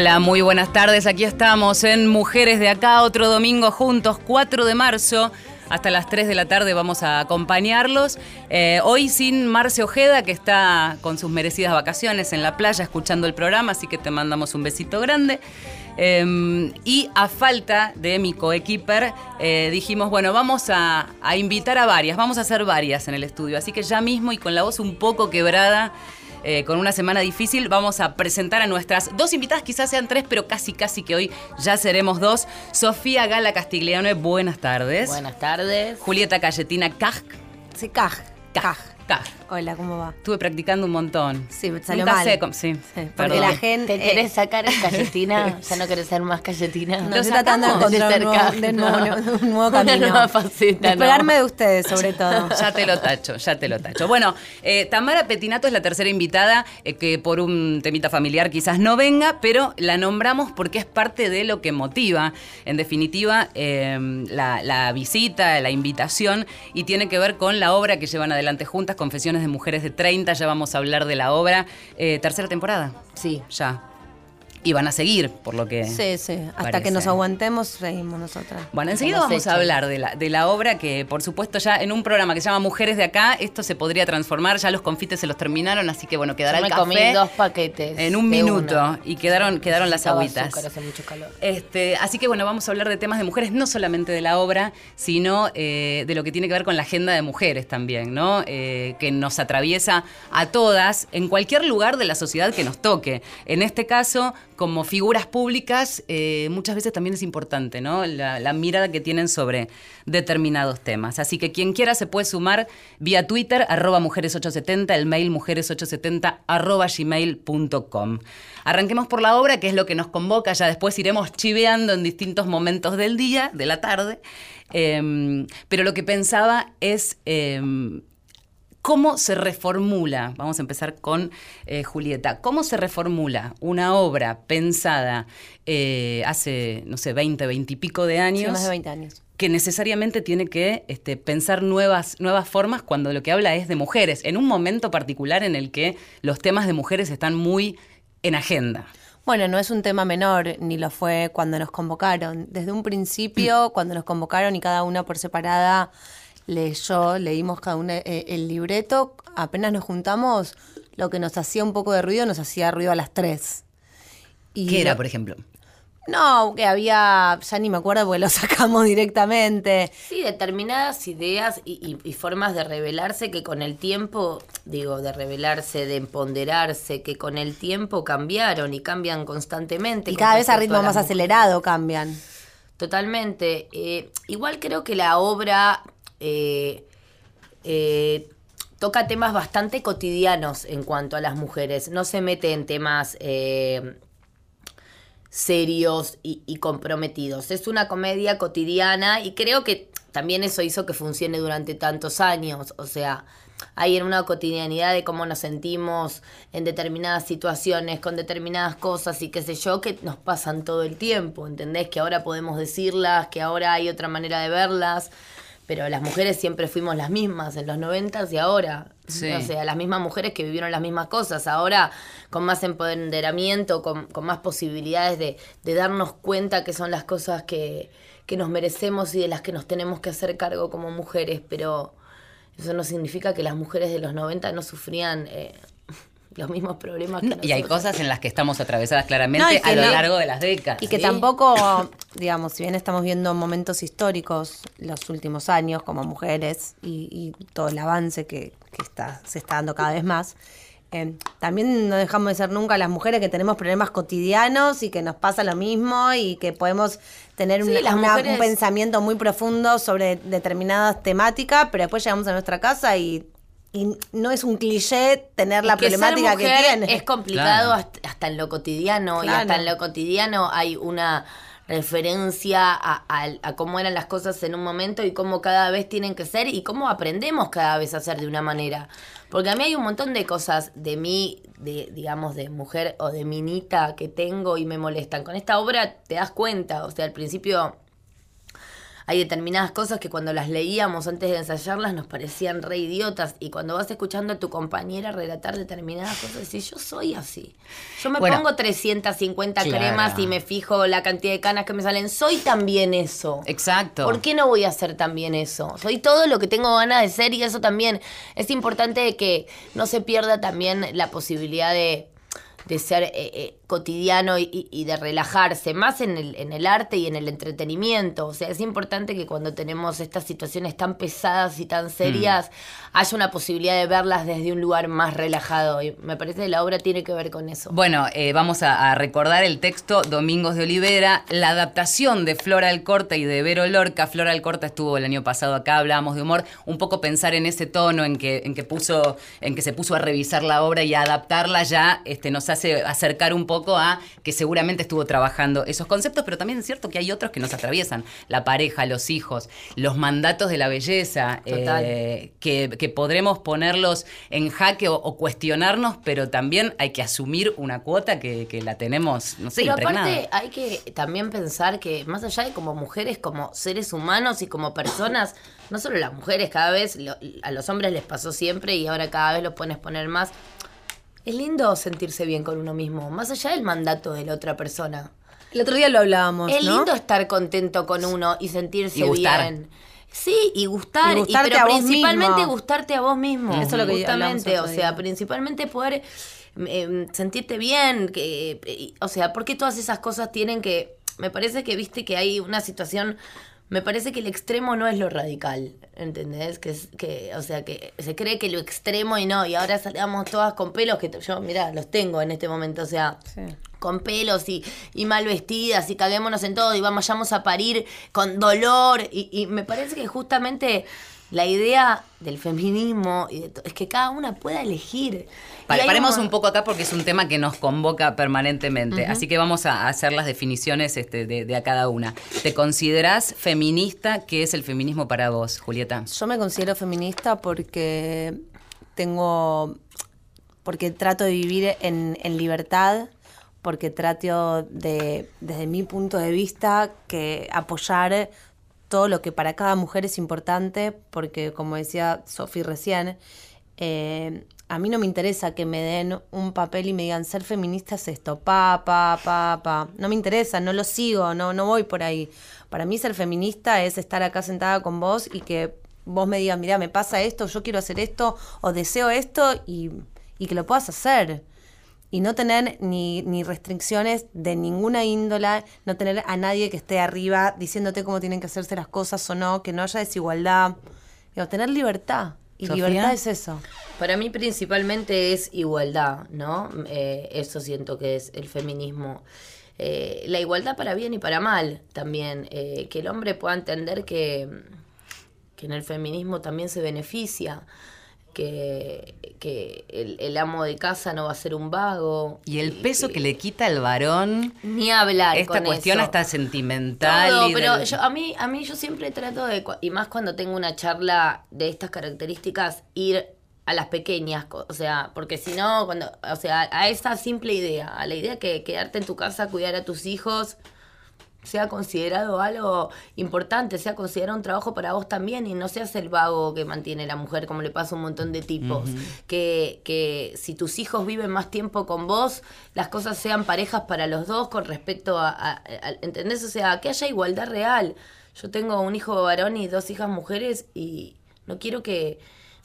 Hola, muy buenas tardes. Aquí estamos en Mujeres de Acá, otro domingo juntos, 4 de marzo. Hasta las 3 de la tarde vamos a acompañarlos. Eh, hoy sin Marce Ojeda, que está con sus merecidas vacaciones en la playa escuchando el programa, así que te mandamos un besito grande. Eh, y a falta de mi coequiper, eh, dijimos, bueno, vamos a invitar a varias, vamos a hacer varias en el estudio. Así que ya mismo y con la voz un poco quebrada, eh, con una semana difícil, vamos a presentar a nuestras dos invitadas, quizás sean tres, pero casi, casi que hoy ya seremos dos. Sofía Gala Castiglione, buenas tardes. Buenas tardes. Julieta Cayetina Caj. Sí, Caj. Caj. Caj. Hola, ¿cómo va? Estuve practicando un montón. Sí, salió Nunca mal. sé cómo- sí, Porque la gente... ¿Te querés sacar el galletina? ¿Ya no querés ser más galletina? No, ¿Lo estoy tratando de encontrar un nuevo, cerca, de nuevo- no. un nuevo Una camino. nueva faceta, Despegarme no. de ustedes, sobre todo. Ya te lo tacho, ya te lo tacho. Bueno, eh, Tamara Petinato es la tercera invitada eh, que por un temita familiar quizás no venga, pero la nombramos porque es parte de lo que motiva, en definitiva, eh, la, la visita, la invitación, y tiene que ver con la obra que llevan adelante juntas, Confesiones de Mujeres de 30, ya vamos a hablar de la obra. Eh, tercera temporada, Sí. ya. Y van a seguir, por lo que... Sí, sí. Hasta parece. que nos aguantemos, seguimos nosotras. Bueno, enseguida vamos a hablar de la, de la obra que, por supuesto, ya en un programa que se llama Mujeres de Acá, esto se podría transformar. Ya los confites se los terminaron, así que bueno, quedará Yo el me comí dos paquetes. en un de minuto uno. y quedaron, quedaron las agüitas. azúcar, hace mucho calor. Este, así que bueno, vamos a hablar de temas de mujeres, no solamente de la obra, sino eh, de lo que tiene que ver con la agenda de mujeres también, ¿no? Eh, que nos atraviesa a todas en cualquier lugar de la sociedad que nos toque. En este caso, como figuras públicas, eh, muchas veces también es importante. La, mirada que tienen sobre determinados temas. Así que quien quiera se puede sumar vía Twitter, arroba mujeres870, el mail mujeres870, arroba gmail.com. Arranquemos por la obra, que es lo que nos convoca, ya después iremos chiveando en distintos momentos del día, de la tarde. Em, pero lo que pensaba es em, ¿Cómo se reformula? Vamos a empezar con eh, Julieta. ¿Cómo se reformula una obra pensada eh, hace, no sé, 20, 20 y pico de Sí, años? más de 20 años. que necesariamente tiene que este, pensar nuevas, nuevas formas cuando lo que habla es de mujeres, en un momento particular en el que los temas de mujeres están muy en agenda. Bueno, no es un tema menor, ni lo fue cuando nos convocaron. Desde un principio, cuando nos convocaron y cada una por separada leyó, leímos cada una eh, el libreto, apenas nos juntamos, lo que nos hacía un poco de ruido, nos hacía ruido a las tres. Y ¿Qué era, lo- por ejemplo? No, que había, ya ni me acuerdo porque lo sacamos directamente. Sí, determinadas ideas y, y- y formas de revelarse que con el tiempo, digo, de revelarse, de empoderarse, que con el tiempo cambiaron y cambian constantemente. Y cada vez a ritmo más mujeres. acelerado cambian. Totalmente. Eh, igual creo que la obra eh, eh, toca temas bastante cotidianos en cuanto a las mujeres. No se mete en temas eh, serios y, y comprometidos. Es una comedia cotidiana y creo que también eso hizo que funcione durante tantos años. O sea, hay en una cotidianidad de cómo nos sentimos en determinadas situaciones, con determinadas cosas y qué sé yo, que nos pasan todo el tiempo. ¿Entendés? Que ahora podemos decirlas, que ahora hay otra manera de verlas. Pero las mujeres siempre fuimos las mismas en los noventas y ahora. Sí. O sea, las mismas mujeres que vivieron las mismas cosas. Ahora con más empoderamiento, con, con más posibilidades de, de darnos cuenta que son las cosas que, que nos merecemos y de las que nos tenemos que hacer cargo como mujeres. Pero eso no significa que las mujeres de los 90 no sufrían eh, los mismos problemas que Y hay cosas en las que estamos atravesadas claramente No, a lo no- largo de las décadas. Y que Sí. tampoco, digamos, si bien estamos viendo momentos históricos los últimos años como mujeres y, y todo el avance que, que está, se está dando cada vez más, eh, también no dejamos de ser nunca las mujeres que tenemos problemas cotidianos y que nos pasa lo mismo y que podemos tener Sí, una- las una- mujeres- un pensamiento muy profundo sobre determinadas temáticas, pero después llegamos a nuestra casa y, y no es un cliché tener la ser problemática que tiene. Es complicado Claro. hasta, hasta en lo cotidiano y hasta en lo cotidiano hay una referencia a, a- a cómo eran las cosas en un momento y cómo cada vez tienen que ser y cómo aprendemos cada vez a hacer de una manera. Porque a mí hay un montón de cosas de mí, de, digamos, de mujer o de minita que tengo y me molestan. Con esta obra te das cuenta, o sea, al principio hay determinadas cosas que cuando las leíamos antes de ensayarlas nos parecían re idiotas. Y cuando vas escuchando a tu compañera relatar determinadas cosas, decís, yo soy así. Yo me Bueno. pongo 350 Claro. cremas y me fijo la cantidad de canas que me salen. Soy también eso. Exacto. ¿Por qué no voy a hacer también eso? Soy todo lo que tengo ganas de ser y eso también es importante que no se pierda también la posibilidad de, de ser eh, eh, cotidiano y, de relajarse, más en el, en el arte y en el entretenimiento. O sea, es importante que cuando tenemos estas situaciones tan pesadas y tan serias, haya una posibilidad de verlas desde un lugar más relajado. Y me parece que la obra tiene que ver con eso. Bueno, eh, vamos a, a recordar el texto Domingos de Olivera, la adaptación de Flora Alcorta y de Vero Lorca. Flora Alcorta estuvo el año pasado acá, hablábamos de humor, un poco pensar en ese tono en que, en que puso, en que se puso a revisar la obra y a adaptarla ya, este, nos hace acercar un poco a que seguramente estuvo trabajando esos conceptos, pero también es cierto que hay otros que nos atraviesan, la pareja, los hijos, los mandatos de la belleza, eh, que, que podremos ponerlos en jaque o, o cuestionarnos, pero también hay que asumir una cuota que, que la tenemos, no sé, Pero impregnada. aparte hay que también pensar que más allá de como mujeres, como seres humanos y como personas, no solo las mujeres, cada vez lo- a los hombres les pasó siempre y ahora cada vez lo puedes poner más. Es lindo sentirse bien con uno mismo, más allá del mandato de la otra persona. El otro día lo hablábamos, Es ¿no? lindo estar contento con uno y sentirse Y gustar. bien. Sí, y gustar, Y y gustarte pero a vos principalmente mismo. gustarte a vos mismo. Eso es lo que hablamos Justamente, o sea, principalmente poder eh, sentirte bien, que, eh, o sea, porque todas esas cosas tienen que, me parece que viste que hay una situación, me parece que el extremo no es lo radical, ¿entendés? Que, es, que o sea, que se cree que lo extremo y no, y ahora salgamos todas con pelos que yo, mirá, los tengo en este momento, o sea, Sí. con pelos y, y mal vestidas y caguémonos en todo y vamos, vayamos a parir con dolor. Y, y me parece que justamente la idea del feminismo y de es que cada una pueda elegir. Paremos mo- un poco acá porque es un tema que nos convoca permanentemente. Así que vamos a hacer las definiciones este, de, de a cada una. ¿Te considerás feminista? ¿Qué es el feminismo para vos, Julieta? Yo me considero feminista porque tengo, porque trato de vivir en, en libertad, porque trato de, desde mi punto de vista, que apoyar todo lo que para cada mujer es importante, porque como decía Sofi recién, eh, a mí no me interesa que me den un papel y me digan ser feminista es esto, pa, pa, pa, pa. No me interesa, no lo sigo, no, no voy por ahí. Para mí ser feminista es estar acá sentada con vos y que vos me digas, mira, me pasa esto, yo quiero hacer esto o deseo esto y, y que lo puedas hacer. Y no tener ni, ni restricciones de ninguna índola, no tener a nadie que esté arriba diciéndote cómo tienen que hacerse las cosas o no, que no haya desigualdad. Digo, tener libertad. Y Sofía. libertad es eso. Para mí principalmente es igualdad, ¿no? Eh, eso siento que es el feminismo. Eh, la igualdad para bien y para mal también. eh, que el hombre pueda entender que, que en el feminismo también se beneficia. Que, que el, el amo de casa no va a ser un vago. Y el peso que le quita al varón, Ni hablar. esta con cuestión eso. hasta sentimental. Y pero del- yo, a mí a mí yo siempre trato de y más cuando tengo una charla de estas características ir a las pequeñas, o sea, porque si no cuando, o sea, a esa simple idea, a la idea que quedarte en tu casa, cuidar a tus hijos sea considerado algo importante, sea considerado un trabajo para vos también y no seas el vago que mantiene la mujer, como le pasa a un montón de tipos. que, que si tus hijos viven más tiempo con vos, las cosas sean parejas para los dos con respecto a, a- a- ¿entendés? O sea, que haya igualdad real. Yo tengo un hijo varón y dos hijas mujeres y no quiero que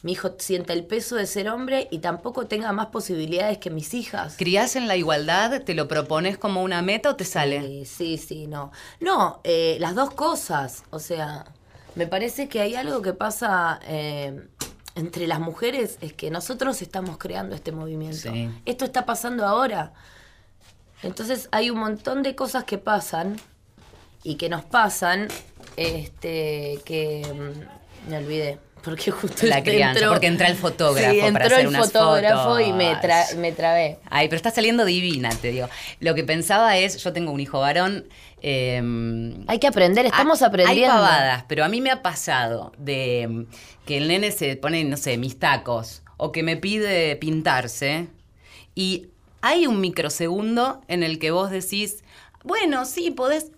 mi hijo sienta el peso de ser hombre y tampoco tenga más posibilidades que mis hijas. ¿Criás en la igualdad? ¿Te lo propones como una meta o te sale? Sí, sí, sí, no. No, eh, las dos cosas. O sea, me parece que hay algo que pasa eh, entre las mujeres, es que nosotros estamos creando este movimiento. Sí. Esto está pasando ahora. Entonces hay un montón de cosas que pasan y que nos pasan, este, que mm, me olvidé. Porque justo La crianza, porque entra el fotógrafo Sí, para entró hacer el unas fotógrafo y me, fotos. tra- me trabé. Ay, pero está saliendo divina, te digo. Lo que pensaba es, yo tengo un hijo varón. eh, Hay que aprender, estamos hay- aprendiendo. Hay pavadas, pero a mí me ha pasado de mm, que el nene se pone, no sé, mis tacos o que me pide pintarse y hay un microsegundo en el que vos decís, bueno, sí, podés...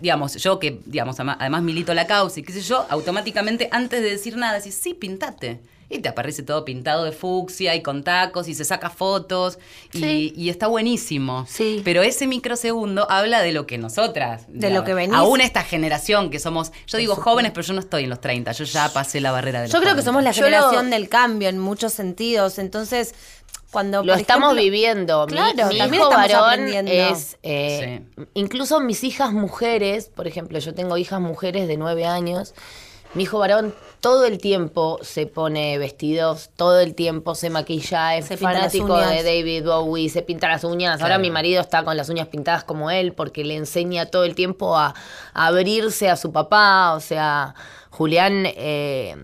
Digamos, yo que, digamos, además milito la causa y qué sé yo, automáticamente antes de decir nada, decís, sí, pintate. Y te aparece todo pintado de fucsia y con tacos y se saca fotos y, Sí. y está buenísimo. Sí. Pero ese microsegundo habla de lo que nosotras, De digamos, lo que venís. Aún esta generación que somos, yo digo jóvenes, pero yo no estoy en los 30, yo ya pasé la barrera de los Yo creo que 40. somos la Yo generación lo- del cambio en muchos sentidos. Entonces, cuando. Lo estamos ejemplo- viviendo. Mi- Claro, mi, también hijo varón es. eh, Incluso mis hijas mujeres, por ejemplo, yo tengo hijas mujeres de nueve años. Mi hijo varón todo el tiempo se pone vestidos, todo el tiempo se maquilla, es Se fanático de David Bowie, se pinta las uñas. Ahora mi marido está con las uñas pintadas como él porque le enseña todo el tiempo a, a abrirse a su papá. O sea, Julián, eh,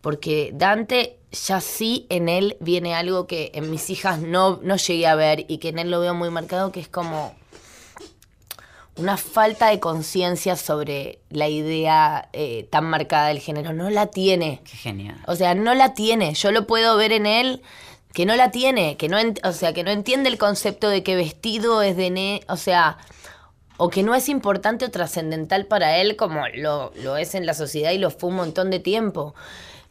porque Dante ya sí en él viene algo que en mis hijas no, no llegué a ver y que en él lo veo muy marcado, que es como una falta de conciencia sobre la idea eh, tan marcada del género. No la tiene. Qué genial. O sea, no la tiene. Yo lo puedo ver en él que no la tiene, que no, o sea, que no entiende el concepto de que vestido es de ne, o sea, o que no es importante o trascendental para él como lo, lo es en la sociedad y lo fue un montón de tiempo.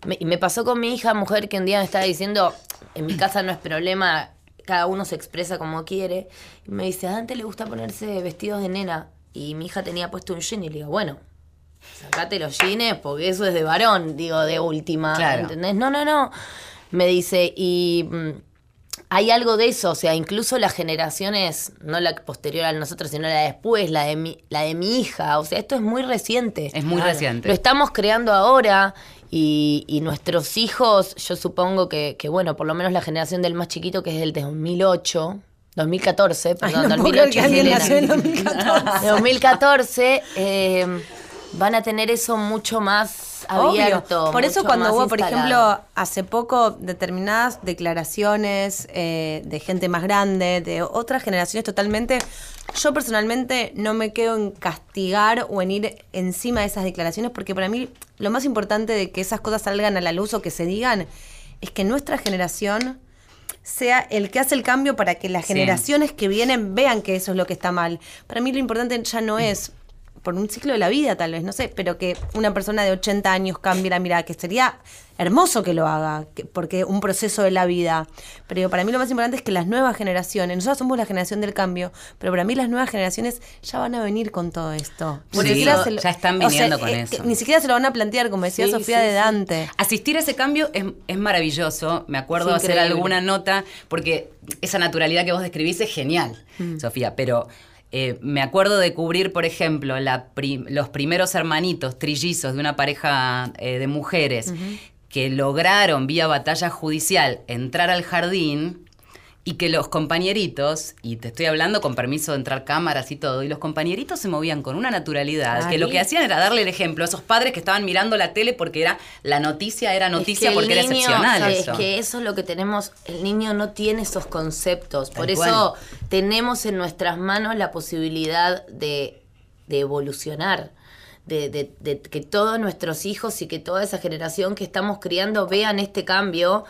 Me, y me pasó con mi hija mujer que un día me estaba diciendo, en mi casa no es problema, cada uno se expresa como quiere. Y me dice, a Dante le gusta ponerse vestidos de nena. Y mi hija tenía puesto un jean y le digo, bueno, sacate los jeans porque eso es de varón, digo, de última. Claro. ¿Entendés? No, no, no. Me dice, y mm, hay algo de eso, o sea, incluso las generaciones, no la posterior a nosotros, sino la de después, la de mi, la de mi hija, o sea, esto es muy reciente. Es muy reciente. Lo estamos creando ahora y, y nuestros hijos, yo supongo que, que, bueno, por lo menos la generación del más chiquito, que es del de 2008, 2014, Ay, perdón, no puedo creer 2008. que alguien nació en 2014. De 2014 eh, van a tener eso mucho más Obvio. abierto. Por eso cuando hubo, por instalado. ejemplo, hace poco determinadas declaraciones eh, de gente más grande, de otras generaciones totalmente, yo personalmente no me quedo en castigar o en ir encima de esas declaraciones porque para mí lo más importante de que esas cosas salgan a la luz o que se digan es que nuestra generación sea el que hace el cambio para que las Sí. generaciones que vienen vean que eso es lo que está mal. Para mí lo importante ya no es por un ciclo de la vida tal vez, no sé, pero que una persona de 80 años cambie la mirada, que sería hermoso que lo haga, que- porque un proceso de la vida. Pero para mí lo más importante es que las nuevas generaciones, nosotros somos la generación del cambio, pero para mí las nuevas generaciones ya van a venir con todo esto. Ni siquiera se lo- ya están o sea, viniendo con eh, eso. Ni siquiera se lo van a plantear, como decía Sí, Sofía sí, de sí. Dante. Asistir a ese cambio es, es maravilloso. Me acuerdo hacer alguna nota, porque esa naturalidad que vos describís es genial, Sofía, pero eh, me acuerdo de cubrir, por ejemplo, la pri- los primeros hermanitos trillizos de una pareja eh, de mujeres que lograron vía batalla judicial entrar al jardín. Y que los compañeritos, y te estoy hablando con permiso de entrar cámaras y todo, y los compañeritos se movían con una naturalidad, que lo que hacían era darle el ejemplo a esos padres que estaban mirando la tele porque era la noticia era noticia Es que el porque era excepcional ¿sabes? eso. Es que eso es lo que tenemos. El niño no tiene esos conceptos. Tal Por cual. eso tenemos en nuestras manos la posibilidad de, de evolucionar. De, de- de que todos nuestros hijos y que toda esa generación que estamos criando vean este cambio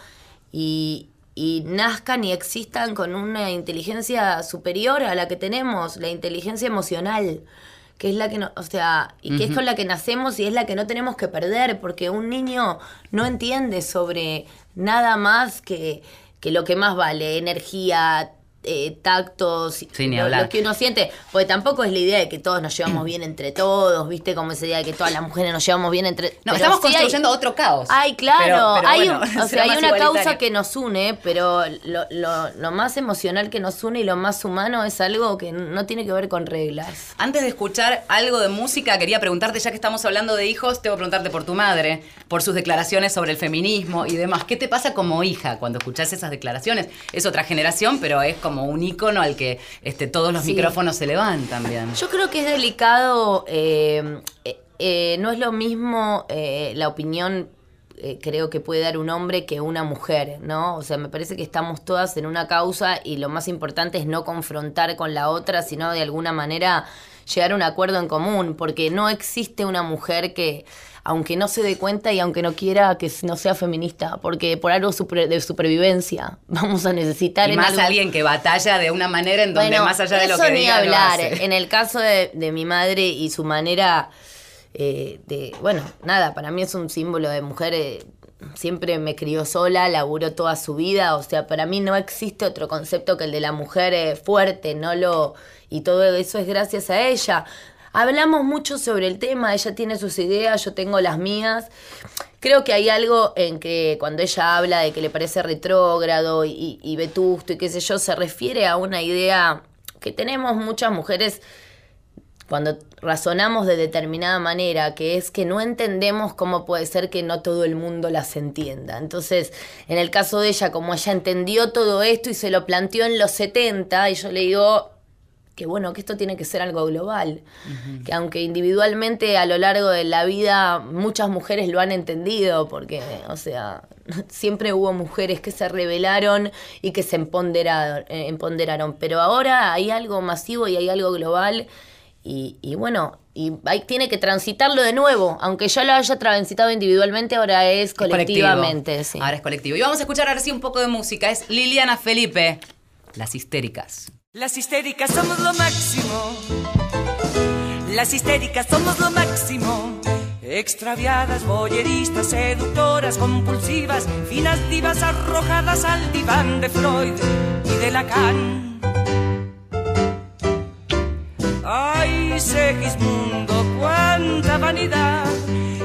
y, y nazcan y existan con una inteligencia superior a la que tenemos, la inteligencia emocional, que es la que no, o sea, y que es con la que nacemos y es la que no tenemos que perder, porque un niño no entiende sobre nada más que, que lo que más vale, energía, eh, tactos, Sí, lo, hablar. lo que uno siente, porque tampoco es la idea de que todos nos llevamos bien entre todos, viste, como esa idea de que todas las mujeres nos llevamos bien entre No, pero estamos sí hay- construyendo otro caos. Ay, claro, Pero- pero hay, bueno, un- o será sea, hay más una causa que nos une, pero lo, lo- lo más emocional que nos une y lo más humano es algo que no tiene que ver con reglas. Antes de escuchar algo de música, quería preguntarte, ya que estamos hablando de hijos, tengo que preguntarte por tu madre, por sus declaraciones sobre el feminismo y demás. ¿Qué te pasa como hija cuando escuchás esas declaraciones? Es otra generación, pero es como un ícono al que este, todos los Sí. micrófonos se levantan bien. Yo creo que es delicado, eh, eh, no es lo mismo eh, la opinión creo que puede dar un hombre que una mujer, ¿no? O sea, me parece que estamos todas en una causa y lo más importante es no confrontar con la otra, sino de alguna manera llegar a un acuerdo en común, porque no existe una mujer que, aunque no se dé cuenta y aunque no quiera, que no sea feminista, porque por algo de supervivencia vamos a necesitar... Y más alguien que batalla de una manera en donde más allá de lo que ni hablar. En el caso de, mi madre y su manera... Eh, de, bueno, nada, para mí es un símbolo de mujer eh, siempre me crió sola, laburó toda su vida, o sea, para mí no existe otro concepto que el de la mujer eh, fuerte, no lo y todo eso es gracias a ella. Hablamos mucho sobre el tema, ella tiene sus ideas, yo tengo las mías. Creo que hay algo en que cuando ella habla de que le parece retrógrado y, y vetusto y qué sé yo, se refiere a una idea que tenemos muchas mujeres cuando razonamos de determinada manera, que es que no entendemos cómo puede ser que no todo el mundo las entienda. Entonces, en el caso de ella, como ella entendió todo esto y se lo planteó en los 70, y yo le digo que bueno, que esto tiene que ser algo global, que aunque individualmente a lo largo de la vida muchas mujeres lo han entendido, porque, o sea, siempre hubo mujeres que se rebelaron y que se empoderaron, eh, empoderaron pero ahora hay algo masivo y hay algo global y, bueno, y ahí tiene que transitarlo de nuevo, aunque ya lo haya transitado individualmente, ahora es colectivamente. Ahora es colectivo. Y vamos a escuchar ahora sí un poco de música. Es Liliana Felipe, Las Histéricas. Las histéricas somos lo máximo. Las histéricas somos lo máximo. Extraviadas, boyeristas, seductoras, compulsivas, finas divas arrojadas al diván de Freud y de Lacan Ay, Segismundo, cuánta vanidad,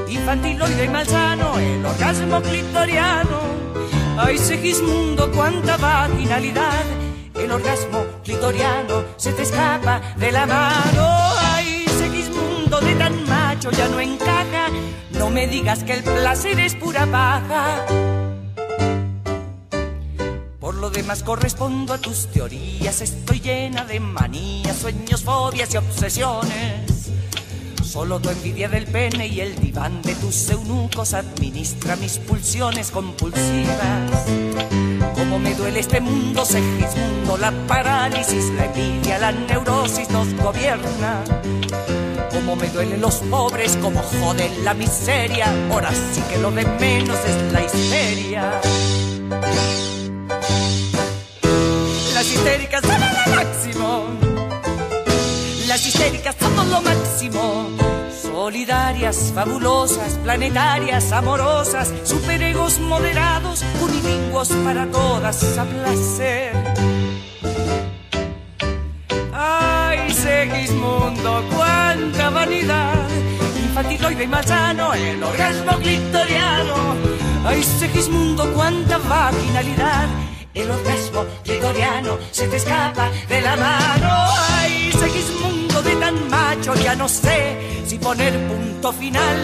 infantiloide y malsano, el orgasmo clitoriano. Ay, Segismundo, cuánta vaginalidad, el orgasmo clitoriano se te escapa de la mano. Ay, Segismundo, de tan macho ya no encaja, no me digas que el placer es pura paja lo demás correspondo a tus teorías. Estoy llena de manías, sueños, fobias y obsesiones. Solo tu envidia del pene y el diván de tus eunucos administra mis pulsiones compulsivas. Como me duele este mundo, Segismundo, la parálisis, la envidia, la neurosis nos gobierna. Como me duelen los pobres, como joden la miseria. Ahora sí que lo de menos es la histeria. Las histéricas son lo máximo. Las histéricas somos lo máximo. Solidarias, fabulosas, planetarias, amorosas, superegos moderados, unilingüos para todas a placer. Ay, Segismundo, cuánta vanidad, infantiloide y malsano, el orgasmo clitoriano. Ay, Segismundo, cuánta vaginalidad el orgasmo gregoriano se te escapa de la mano. Ay, mundo tan macho, ya no sé si poner punto final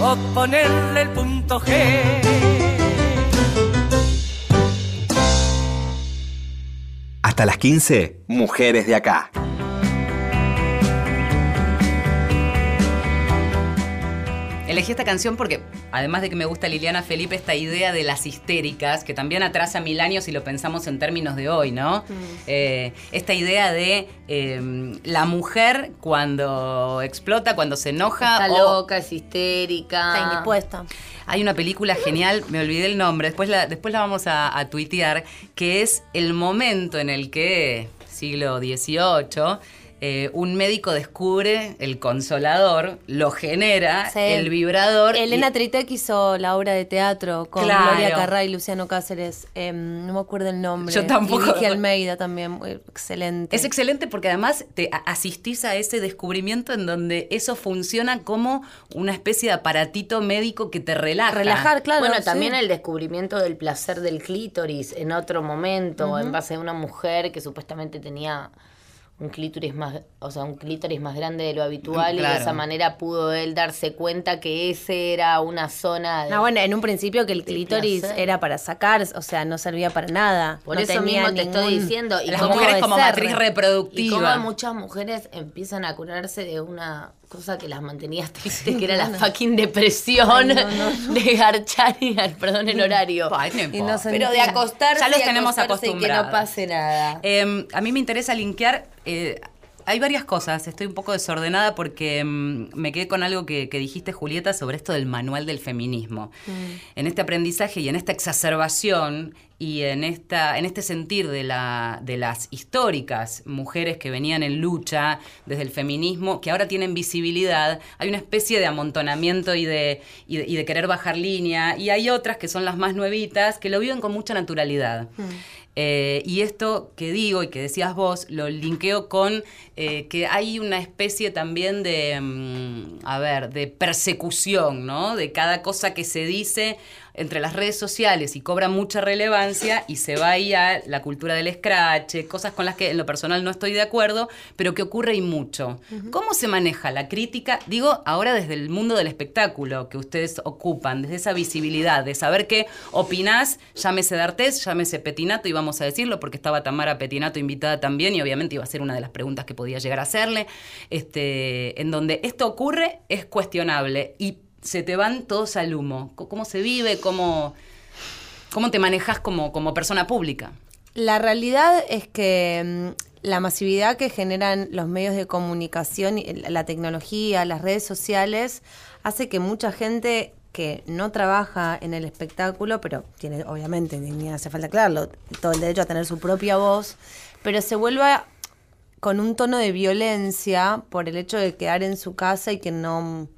o ponerle el punto G. Hasta las 15, mujeres de acá. Elegí esta canción porque, además de que me gusta Liliana Felipe, esta idea de las histéricas, que también atrasa mil años si lo pensamos en términos de hoy, ¿no? Mm. Eh, esta idea de em, la mujer cuando explota, cuando se enoja. Está loca, es histérica. Está indispuesta. Hay una película genial, me olvidé el nombre, después la, después la vamos a, a tuitear, que es el momento en el que, siglo XVIII, eh, un médico descubre el consolador, lo genera, el vibrador. Elena Tritek hizo la obra de teatro con Gloria Carrá y Luciano Cáceres. Em, no me acuerdo el nombre. Yo tampoco. Y Almeida también, excelente. Es excelente porque además te asistís a ese descubrimiento en donde eso funciona como una especie de aparatito médico que te relaja. Relajar, claro. Bueno, también el descubrimiento del placer del clítoris en otro momento, en base a una mujer que supuestamente tenía un clítoris más, o sea, un clítoris más grande de lo habitual y de esa manera pudo él darse cuenta que ese era una zona de, No, bueno, en un principio que el clítoris era para sacar, o sea, no servía para nada. Por eso mismo te estoy diciendo y las mujeres como matriz reproductiva. Y como muchas mujeres empiezan a curarse de una cosa que las mantenía tristes, que era la fucking depresión de garchar y perdón el horario. Pero de acostarse, ya los tenemos acostumbrados. Y que no pase nada. Em, a mí me interesa linkear eh, hay varias cosas. Estoy un poco desordenada porque mm, me quedé con algo que, que dijiste, Julieta, sobre esto del manual del feminismo. En este aprendizaje y en esta exacerbación y en, esta, en este sentir de, la, de las históricas mujeres que venían en lucha desde el feminismo, que ahora tienen visibilidad, hay una especie de amontonamiento y de, y de, y de querer bajar línea, y hay otras que son las más nuevitas, que lo viven con mucha naturalidad. Eh, y esto que digo y que decías vos, lo linkeo con eh, que hay una especie también de, mm, a ver, de persecución, ¿no? De cada cosa que se dice entre las redes sociales y cobra mucha relevancia y se va ahí a la cultura del scratch, cosas con las que en lo personal no estoy de acuerdo, pero que ocurre y mucho. ¿Cómo se maneja la crítica? Digo, ahora desde el mundo del espectáculo que ustedes ocupan, desde esa visibilidad, de saber qué opinás, llámese D'Artés, llámese Petinato, y vamos a decirlo porque estaba Tamara Petinato invitada también y obviamente iba a ser una de las preguntas que podía llegar a hacerle, este, en donde esto ocurre es cuestionable y se te van todos al humo. ¿Cómo se vive? ¿Cómo, cómo te manejas como, como persona pública? La realidad es que mm, la masividad que generan los medios de comunicación, la tecnología, las redes sociales, hace que mucha gente que no trabaja en el espectáculo, pero tiene obviamente, ni hace falta aclararlo, todo el derecho a tener su propia voz, pero se vuelva con un tono de violencia por el hecho de quedar en su casa y que no,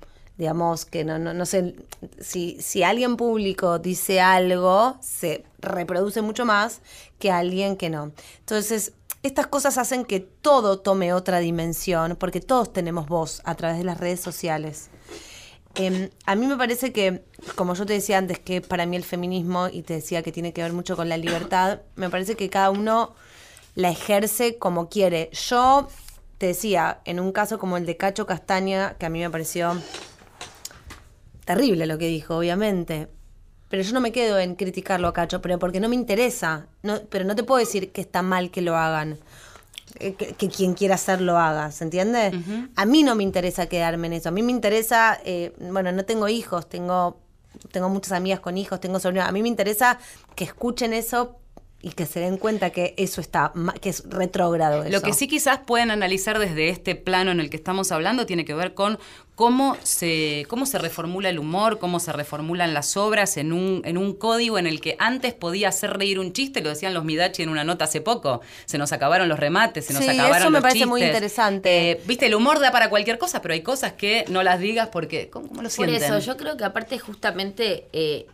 digamos, que no, no, no sé, si, si alguien público dice algo, se reproduce mucho más que alguien que no. Entonces, estas cosas hacen que todo tome otra dimensión, porque todos tenemos voz a través de las redes sociales. Eh, a mí me parece que, como yo te decía antes, que para mí el feminismo, y te decía que tiene que ver mucho con la libertad, me parece que cada uno la ejerce como quiere. Yo te decía, en un caso como el de Cacho Castaña, que a mí me pareció terrible lo que dijo, obviamente. Pero yo no me quedo en criticarlo a Cacho, pero porque no me interesa. No, pero no te puedo decir que está mal que lo hagan. eh, Que, que quien quiera hacerlo haga, ¿se entiende? A mí no me interesa quedarme en eso. A mí me interesa, eh, bueno, no tengo hijos, tengo, tengo muchas amigas con hijos, tengo sobrinos. A mí me interesa que escuchen eso y que se den cuenta que eso está, que es retrógrado. Lo que sí quizás pueden analizar desde este plano en el que estamos hablando tiene que ver con cómo se, cómo se reformula el humor, cómo se reformulan las obras en un, en un código en el que antes podía hacer reír un chiste, lo decían los Midachi en una nota hace poco, se nos acabaron los remates, se nos Sí, acabaron eso me los parece muy chistes. interesante. Eh, Viste, el humor da para cualquier cosa, pero hay cosas que no las digas porque, ¿cómo, cómo lo Por sienten? eso, yo creo que aparte justamente eh,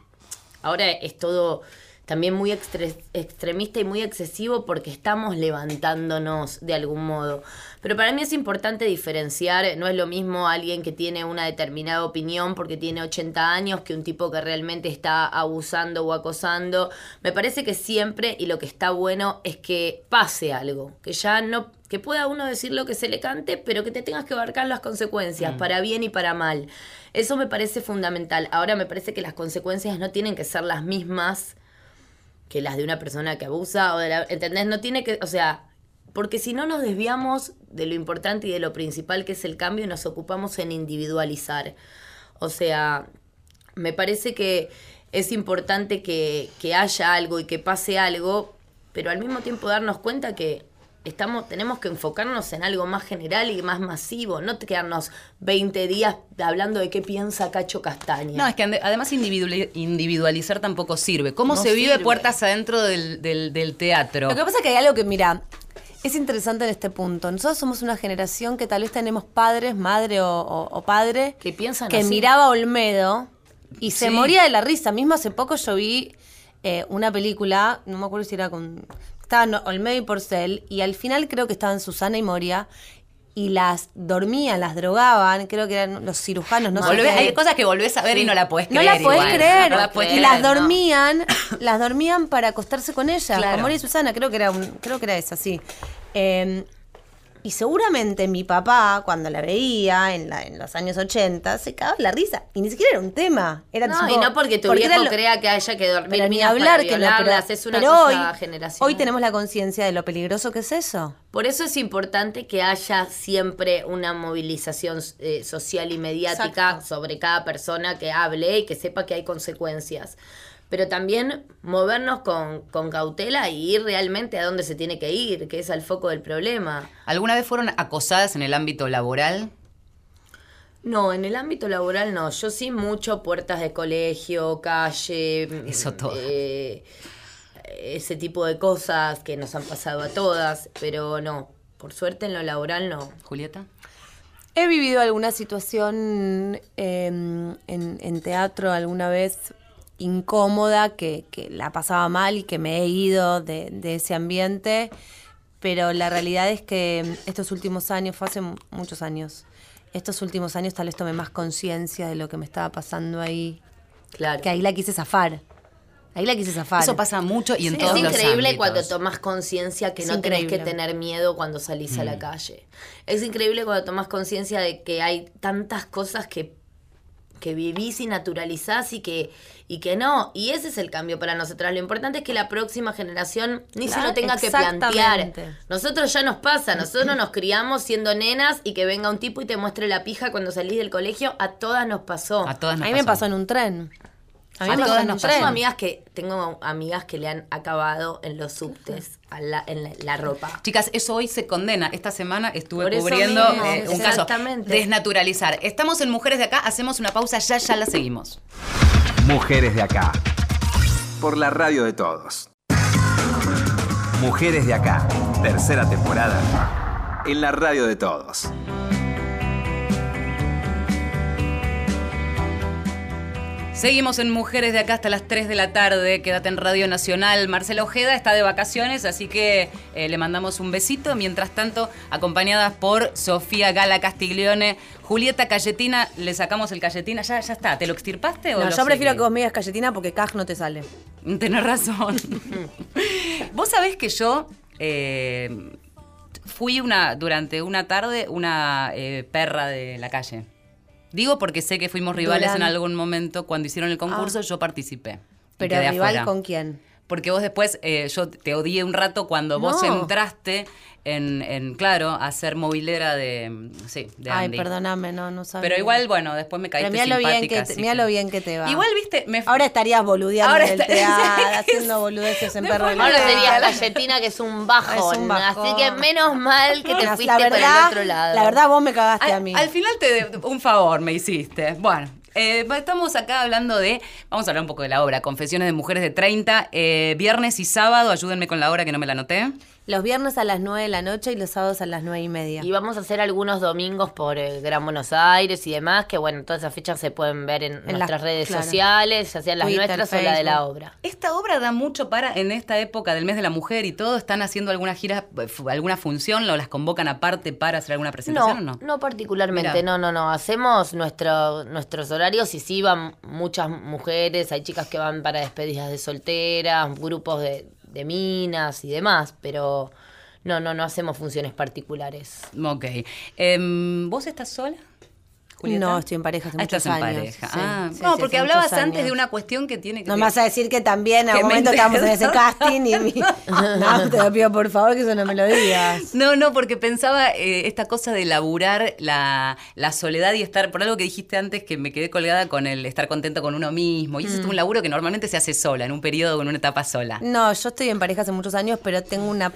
ahora es todo también muy extre- extremista y muy excesivo porque estamos levantándonos de algún modo. Pero para mí es importante diferenciar, no es lo mismo alguien que tiene una determinada opinión porque tiene 80 años que un tipo que realmente está abusando o acosando. Me parece que siempre y lo que está bueno es que pase algo, que ya no que pueda uno decir lo que se le cante, pero que te tengas que abarcar las consecuencias, para bien y para mal. Eso me parece fundamental. Ahora me parece que las consecuencias no tienen que ser las mismas que las de una persona que abusa o de la, ¿entendés? No tiene que, o sea, porque si no nos desviamos de lo importante y de lo principal que es el cambio y nos ocupamos en individualizar. O sea, me parece que es importante que, que haya algo y que pase algo, pero al mismo tiempo darnos cuenta que estamos, tenemos que enfocarnos en algo más general y más masivo, no quedarnos 20 días hablando de qué piensa Cacho Castaña. No, es que además individuali- individualizar tampoco sirve. ¿Cómo No se vive sirve. puertas adentro del, del- del teatro? Lo que pasa es que hay algo que, mira, es interesante en este punto. Nosotros somos una generación que tal vez tenemos padres, madre o, o- o padre, Que piensan que así. miraba a Olmedo y se Sí. moría de la risa. Mismo hace poco yo vi eh, una película, no me acuerdo si era con... Estaban Olmedo y Porcel y al final creo que estaban Susana y Moria y las dormían, las drogaban, creo que eran los cirujanos, no sé Volvés- qué. hay cosas que volvés a ver y no la No creer. la. No la podés y creer, las no. dormían, las dormían para acostarse con ella, Claro. con Moria y Susana, creo que era un, creo que era esa, sí. Eh, y seguramente mi papá, cuando la veía en, la- en los años 80, se cagaba la risa. Y ni siquiera era un tema. Era No, tipo- y no porque tu era viejo lo- crea que haya que dormir pero ni hablar para que no, pero, es una pero cosa hoy, generacional. hoy tenemos la conciencia de lo peligroso que es eso. Por eso es importante que haya siempre una movilización eh, social y mediática Exacto. sobre cada persona que hable y que sepa que hay consecuencias. Pero también movernos con, con cautela y ir realmente a donde se tiene que ir, que es al foco del problema. ¿Alguna vez fueron acosadas en el ámbito laboral? No, en el ámbito laboral no. Yo sí mucho puertas de colegio, calle. Eso todo. eh, ese tipo de cosas que nos han pasado a todas, pero no. Por suerte en lo laboral no. Julieta. He vivido alguna situación eh, en, en teatro alguna vez incómoda, que, que la pasaba mal y que me he ido de, de ese ambiente, pero la realidad es que estos últimos años, fue hace mu- muchos años, estos últimos años tal vez tomé más conciencia de lo que me estaba pasando ahí, Claro. que ahí la quise zafar. Ahí la quise zafar. Eso pasa mucho y en Sí, todos es increíble cuando tomas conciencia que Es no tenés que tener miedo cuando salís a Mm. la calle. Es increíble cuando tomás conciencia de que hay tantas cosas que, que vivís y naturalizás y que, y que no. Y ese es el cambio para nosotras. Lo importante es que la próxima generación ni se Claro, lo tenga que plantear. Nosotros ya nos pasa, nosotros nos criamos siendo nenas y que venga un tipo y te muestre la pija cuando salís del colegio. A todas nos pasó. A todas a nos mí me pasó en un tren. A mí A me pasó todas en un nos tren. Tengo amigas que tengo amigas que le han acabado en los subtes a la- en la, la ropa. Chicas, eso hoy se condena. Esta semana estuve cubriendo eh, un caso. Desnaturalizar. Estamos en Mujeres de Acá, hacemos una pausa, ya, ya la seguimos. Mujeres de acá. Por la radio de todos. Mujeres de acá. Tercera temporada. En la radio de todos. Seguimos en Mujeres de Acá hasta las 3 de la tarde. Quédate en Radio Nacional. Marcela Ojeda está de vacaciones, así que eh, le mandamos un besito. Mientras tanto, acompañadas por Sofía Gala Castiglione, Julieta Cayetina, le sacamos el Cayetina. Ya, ya está. ¿Te lo extirpaste o No, yo prefiero seguís? que vos me digas galletina porque Caj no te sale. Tenés razón. Vos sabés que yo eh, fui una durante una tarde una eh, perra de la calle. Digo porque sé que fuimos rivales en algún momento. Cuando hicieron el concurso, yo participé. Pero rival afuera. con quién? Porque vos después, eh, yo te odié un rato cuando vos No. entraste en, en, claro, a ser movilera de, sí, de Ay, Andy. perdóname, no, no sabía. Pero igual, bueno, después me caíste Pero mira lo bien que te, mira lo bien que te va. Igual, viste, me... Ahora estarías boludeando Ahora en el teatro, haciendo boludeces en perro de Ahora serías galletina, que es un bajón. Es un bajón. Así que menos mal que te fuiste por verdad- el otro lado. La verdad, vos me cagaste a Al, mí. al final te un favor me hiciste. Bueno, eh, estamos acá hablando de. Vamos a hablar un poco de la obra. Confesiones de mujeres de 30. eh, viernes y sábado. Ayúdenme con la hora que no me la anoté. Los viernes a las 9 de la noche y los sábados a las 9 y media. Y vamos a hacer algunos domingos por el Gran Buenos Aires y demás, que bueno, todas esas fechas se pueden ver en, En nuestras las- redes claro. sociales, ya sean las Twitter, nuestras o la de la obra. Esta obra da mucho para, en esta época del mes de la mujer y todo, ¿están haciendo alguna gira, eh, alguna función? ¿Lo las convocan aparte para hacer alguna presentación No, o no? no particularmente, no, no, no. Hacemos nuestro, nuestros horarios y sí van muchas mujeres, hay chicas que van para despedidas de solteras, grupos de, de minas y demás, pero no, no, no hacemos funciones particulares. Ok. Em, ¿Vos estás sola? Julieta? No, estoy en pareja hace Ah, muchos estás en años. pareja. Sí, ah, sí, no, porque hablabas antes de una cuestión que tiene que No me vas a decir que también en me momento estábamos en ese casting y mi- No, te lo pido por favor que eso no me lo digas. No, no, porque pensaba eh, esta cosa de laburar la, la soledad y estar, por algo que dijiste antes, que me quedé colgada con el estar contento con uno mismo. Y eso es Mm. un laburo que normalmente se hace sola, en un periodo o en una etapa sola. No, yo estoy en pareja hace muchos años, pero tengo una.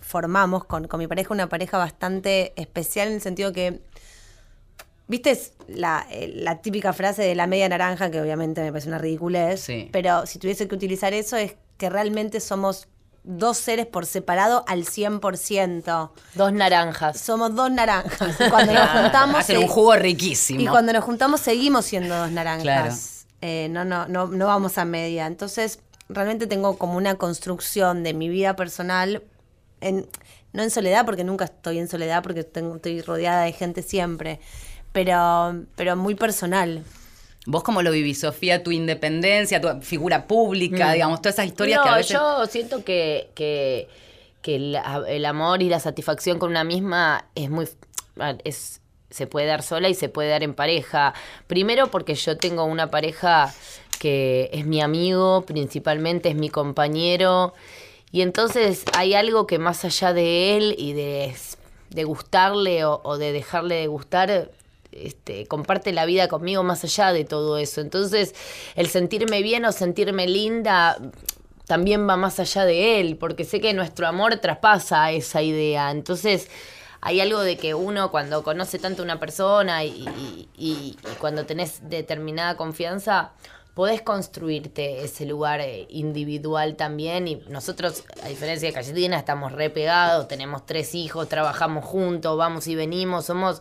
formamos con, con mi pareja una pareja bastante especial en el sentido que. ¿Viste la, eh, la típica frase de la media naranja, que obviamente me parece una ridiculez? Sí. Pero si tuviese que utilizar eso, es que realmente somos dos seres por separado al 100%. Dos naranjas. Somos dos naranjas. Y Cuando nos juntamos. Hacen un jugo riquísimo. y cuando nos juntamos seguimos siendo dos naranjas. Claro. Eh, no, no, no, no vamos a media. Entonces, realmente tengo como una construcción de mi vida personal, en, no en soledad, porque nunca estoy en soledad, porque tengo, estoy rodeada de gente siempre, pero, pero muy personal. ¿Vos cómo lo vivís, Sofía? Tu independencia, tu figura pública, digamos, todas esas historias Mm. no, que a veces... yo siento que, que, que el, el amor y la satisfacción con una misma es muy es se puede dar sola y se puede dar en pareja. Primero porque yo tengo una pareja que es mi amigo, principalmente es mi compañero. Y entonces hay algo que más allá de él y de, de gustarle o, o de dejarle de gustar, este, comparte la vida conmigo más allá de todo eso. Entonces, el sentirme bien o sentirme linda también va más allá de él, porque sé que nuestro amor traspasa esa idea. Entonces, hay algo de que uno cuando conoce tanto a una persona y, cuando tenés determinada confianza, podés construirte ese lugar eh, individual también. Y nosotros, a diferencia de Cayetina, estamos re pegados, tenemos tres hijos, trabajamos juntos, vamos y venimos, somos.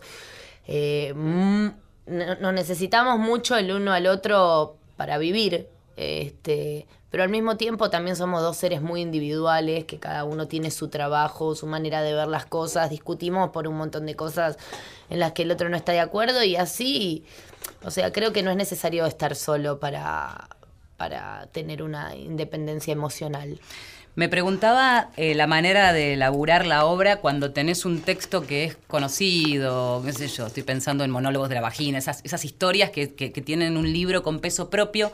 Eh, nos necesitamos mucho el uno al otro para vivir. Este, pero al mismo tiempo también somos dos seres muy individuales, que cada uno tiene su trabajo, su manera de ver las cosas, discutimos por un montón de cosas en las que el otro no está de acuerdo y así o sea, creo que no es necesario estar solo para, para tener una independencia emocional. Me preguntaba eh, la manera de elaborar la obra cuando tenés un texto que es conocido, qué sé yo, estoy pensando en monólogos de la vagina, esas, esas historias que, que, tienen un libro con peso propio,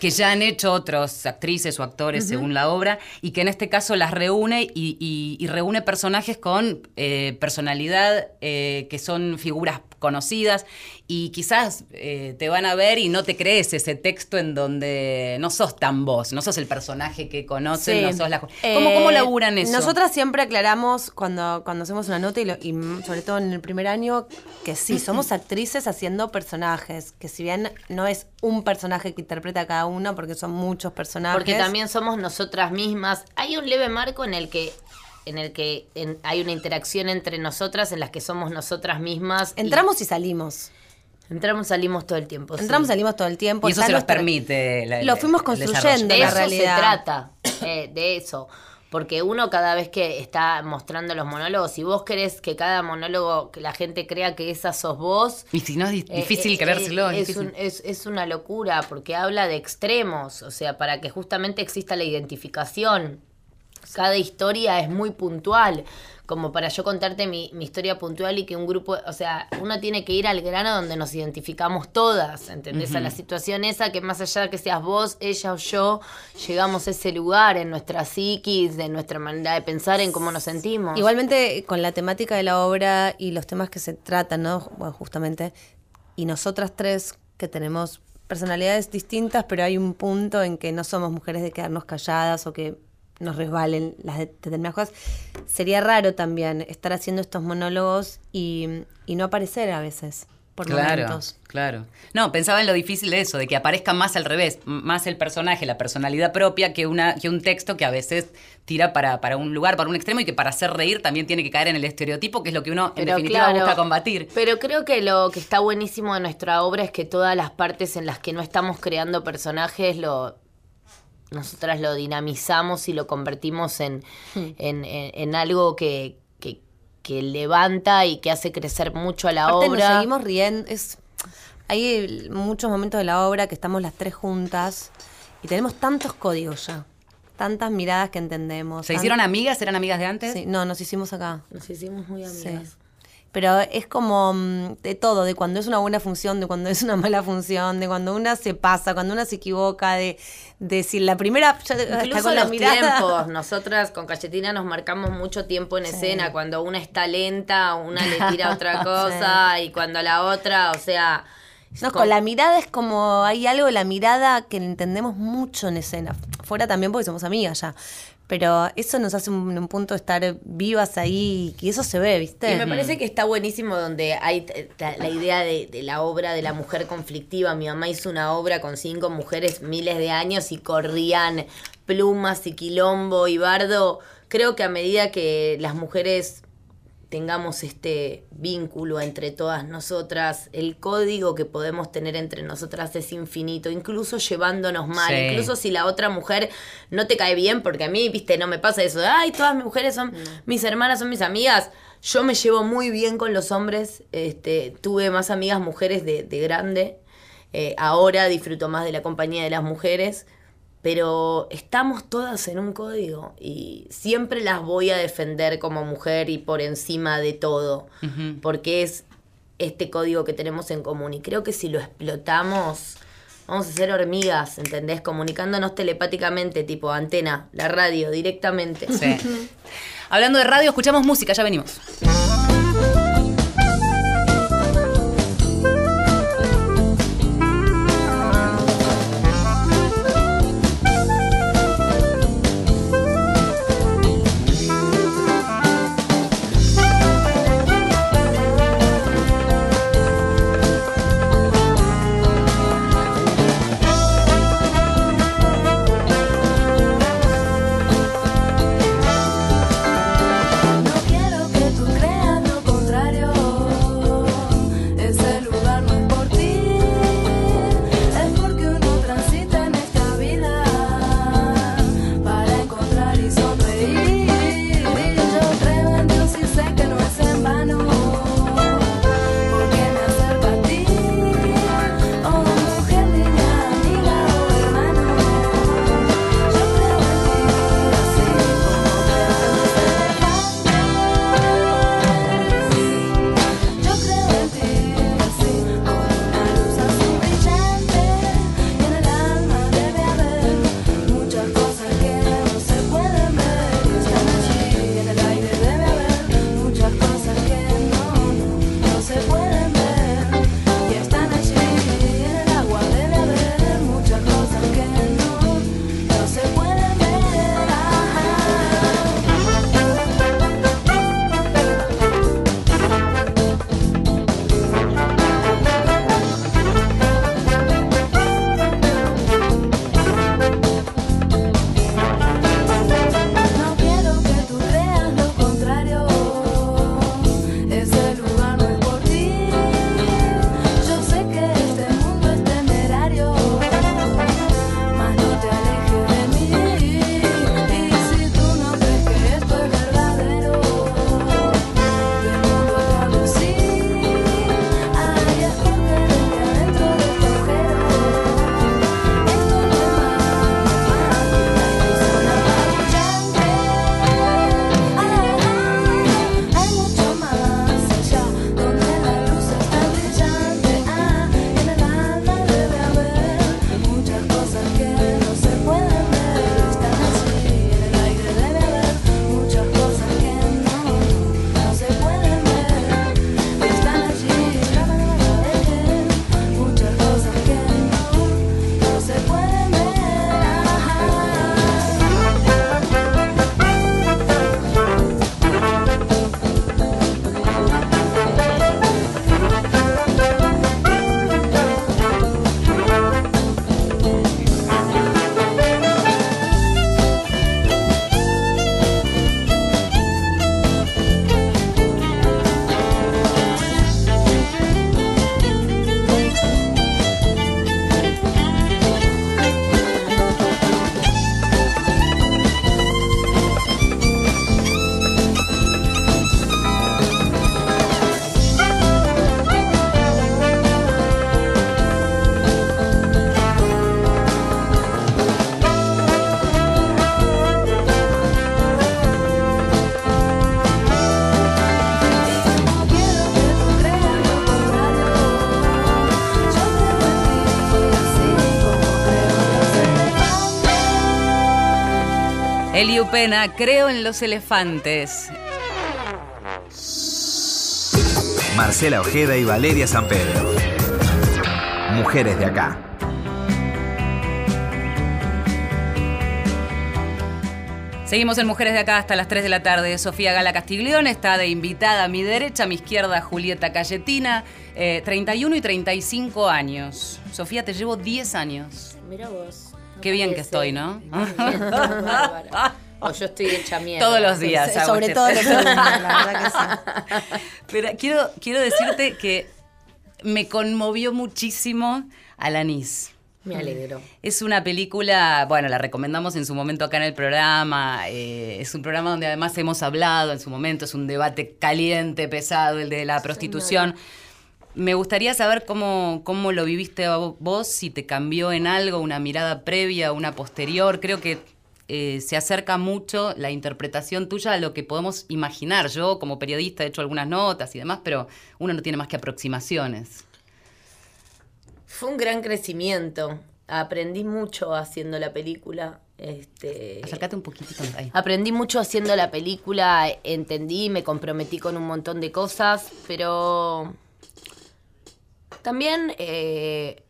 que ya han hecho otros actrices o actores según la obra, y que en este caso las reúne y, y, reúne personajes con eh, personalidad, eh, que son figuras conocidas y quizás eh, te van a ver y no te crees ese texto en donde no sos tan vos, no sos el personaje que conocen, no sos la... ¿Cómo, ¿Cómo, eh, laburan eso? Nosotras siempre aclaramos cuando, cuando hacemos una nota y, y, sobre todo en el primer año que sí, somos actrices haciendo personajes, que si bien no es un personaje que interpreta cada uno porque son muchos personajes. Porque también somos nosotras mismas. Hay un leve marco en el que en el que hay una interacción entre nosotras en las que somos nosotras mismas. Entramos y, salimos. Entramos, y salimos todo el tiempo. Entramos, y salimos todo el tiempo. Y eso se nos permite. lo fuimos construyendo. De eso se trata, eh, de eso. Porque uno cada vez que está mostrando los monólogos, si vos querés que cada monólogo, que la gente crea que esa sos vos... Y si no es eh, difícil eh, creérselo. Es, es, es, una locura, porque habla de extremos, o sea, para que justamente exista la identificación cada historia es muy puntual, como para yo contarte mi, historia puntual y que un grupo, o sea, uno tiene que ir al grano donde nos identificamos todas, ¿entendés? A la situación esa que más allá de que seas vos, ella o yo, llegamos a ese lugar en nuestra psiquis, de nuestra manera de pensar, en cómo nos sentimos. Igualmente, con la temática de la obra y los temas que se tratan, ¿no? Bueno, justamente, y nosotras tres que tenemos personalidades distintas, pero hay un punto en que no somos mujeres de quedarnos calladas o que nos resbalen las determinadas cosas. Sería raro también estar haciendo estos monólogos y, no aparecer a veces. Por claro, momentos. claro. No, pensaba en lo difícil de eso, de que aparezca más al revés, más el personaje, la personalidad propia, que, una, que un texto que a veces tira para, para un lugar, para un extremo, y que para hacer reír también tiene que caer en el estereotipo, que es lo que uno en definitiva busca combatir. Pero creo que lo que está buenísimo de nuestra obra es que todas las partes en las que no estamos creando personajes lo nosotras lo dinamizamos y lo convertimos en, hmm. en, algo que, que, levanta y que hace crecer mucho a la obra. Nos seguimos riendo. Es, hay muchos momentos de la obra que estamos las tres juntas y tenemos tantos códigos ya. Tantas miradas que entendemos. ¿Se hicieron amigas? ¿Eran amigas de antes? Sí, no, nos hicimos acá. Nos hicimos muy amigas pero es como mm, de todo, de cuando es una buena función, de cuando es una mala función, de cuando una se pasa, cuando una se equivoca, de, de si la primera ya está con los tiempos. Nosotras con Cachetina nos marcamos mucho tiempo en escena, cuando una está lenta, una le tira otra cosa y cuando la otra, o sea... No, con la mirada es como hay algo, la mirada que entendemos mucho en escena. Fuera también porque somos amigas ya. Pero eso nos hace un, punto de estar vivas ahí y eso se ve, ¿viste? Y me parece que está buenísimo donde hay la idea de, la obra de la mujer conflictiva. Mi mamá hizo una obra con cinco mujeres miles de años y corrían plumas y quilombo y bardo. Creo que a medida que las mujeres tengamos este vínculo entre todas nosotras, el código que podemos tener entre nosotras es infinito, incluso llevándonos mal, incluso si la otra mujer no te cae bien, porque a mí, viste, no me pasa eso de, ay, todas mis mujeres son mis hermanas, son mis amigas. Yo me llevo muy bien con los hombres, este, tuve más amigas mujeres de, de grande, eh, ahora disfruto más de la compañía de las mujeres, pero estamos todas en un código y siempre las voy a defender como mujer y por encima de todo, porque es este código que tenemos en común y creo que si lo explotamos vamos a ser hormigas, ¿entendés? Comunicándonos telepáticamente, tipo antena, la radio, directamente. Sí. Hablando de radio, escuchamos música, ya venimos. Pena, creo en los elefantes. Marcela Ojeda y Valeria San Pedro. Mujeres de acá. Seguimos en Mujeres de Acá hasta las 3 de la tarde. Sofía Gala Castiglione está de invitada a mi derecha, a mi izquierda Julieta Cayetina, eh, 31 y 35 años. Sofía, te llevo 10 años. Mira vos. Qué bien que estoy, ¿no? O yo estoy hecha mierda. Todos los días. hago Sobre este- todo los segundos, la verdad que sí. Pero quiero, quiero decirte que me conmovió muchísimo Alanis. Me alegro. Es una película, bueno, la recomendamos en su momento acá en el programa. eh, es un programa donde además hemos hablado en su momento. Es un debate caliente, pesado, el de la prostitución. Me gustaría saber cómo, cómo lo viviste vo- vos, si te cambió en algo, una mirada previa, una posterior. Creo que eh, se acerca mucho la interpretación tuya a lo que podemos imaginar. Yo, como periodista, he hecho algunas notas y demás, pero uno no tiene más que aproximaciones. Fue un gran crecimiento. Aprendí mucho haciendo la película. Este, Acércate un poquitito ahí. Aprendí mucho haciendo la película, entendí, me comprometí con un montón de cosas, pero también eh,